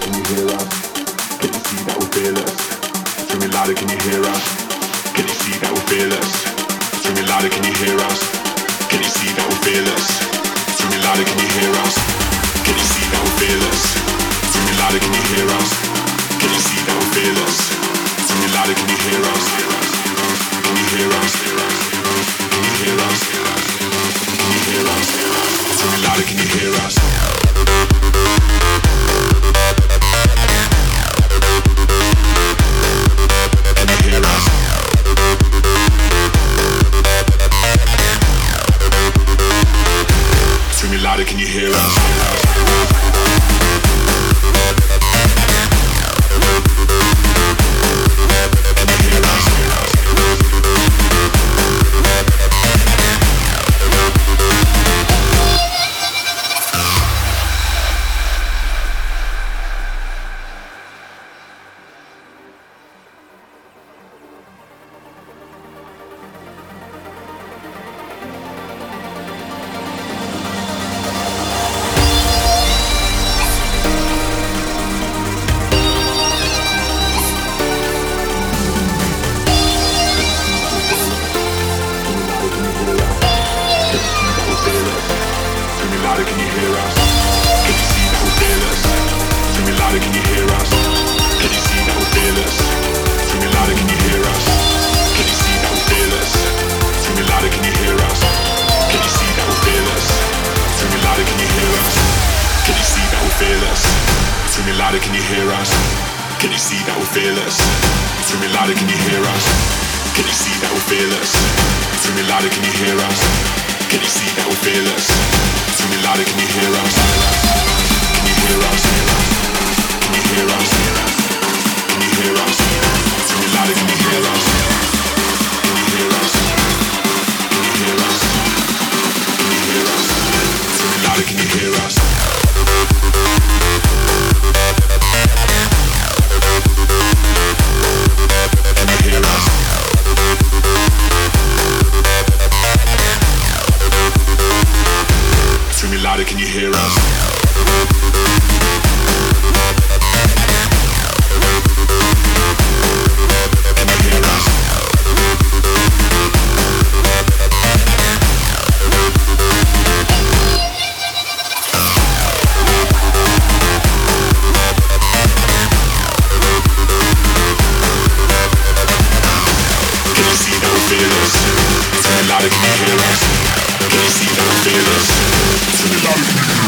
can you hear us? Can you see that we're fearless? Screaming louder, can you hear us? Can you see that we're fearless? Screaming louder, can you hear us? Can you see that we're fearless? Screaming louder, can you hear us? Can you see that we're fearless? Screaming louder, can you hear us? Can you hear us? Can you hear us? Can you hear us? Can you hear us? Screaming louder, can you Screaming louder, can you hear us? Can you see that we're fearless? Screaming louder, can you hear us? Can you see that we're fearless? Screaming louder, can you hear us? Can you see that we're fearless? Screaming louder, can you hear us? Can you see that we're fearless? Screaming louder, can you hear us? Can you see that we're fearless? Screaming louder, can you hear us? Can you see that we're fearless? Screaming louder, can you hear us? Can you see that we're us? Can you see that we're fearless? Screaming feelers. Tell me about it.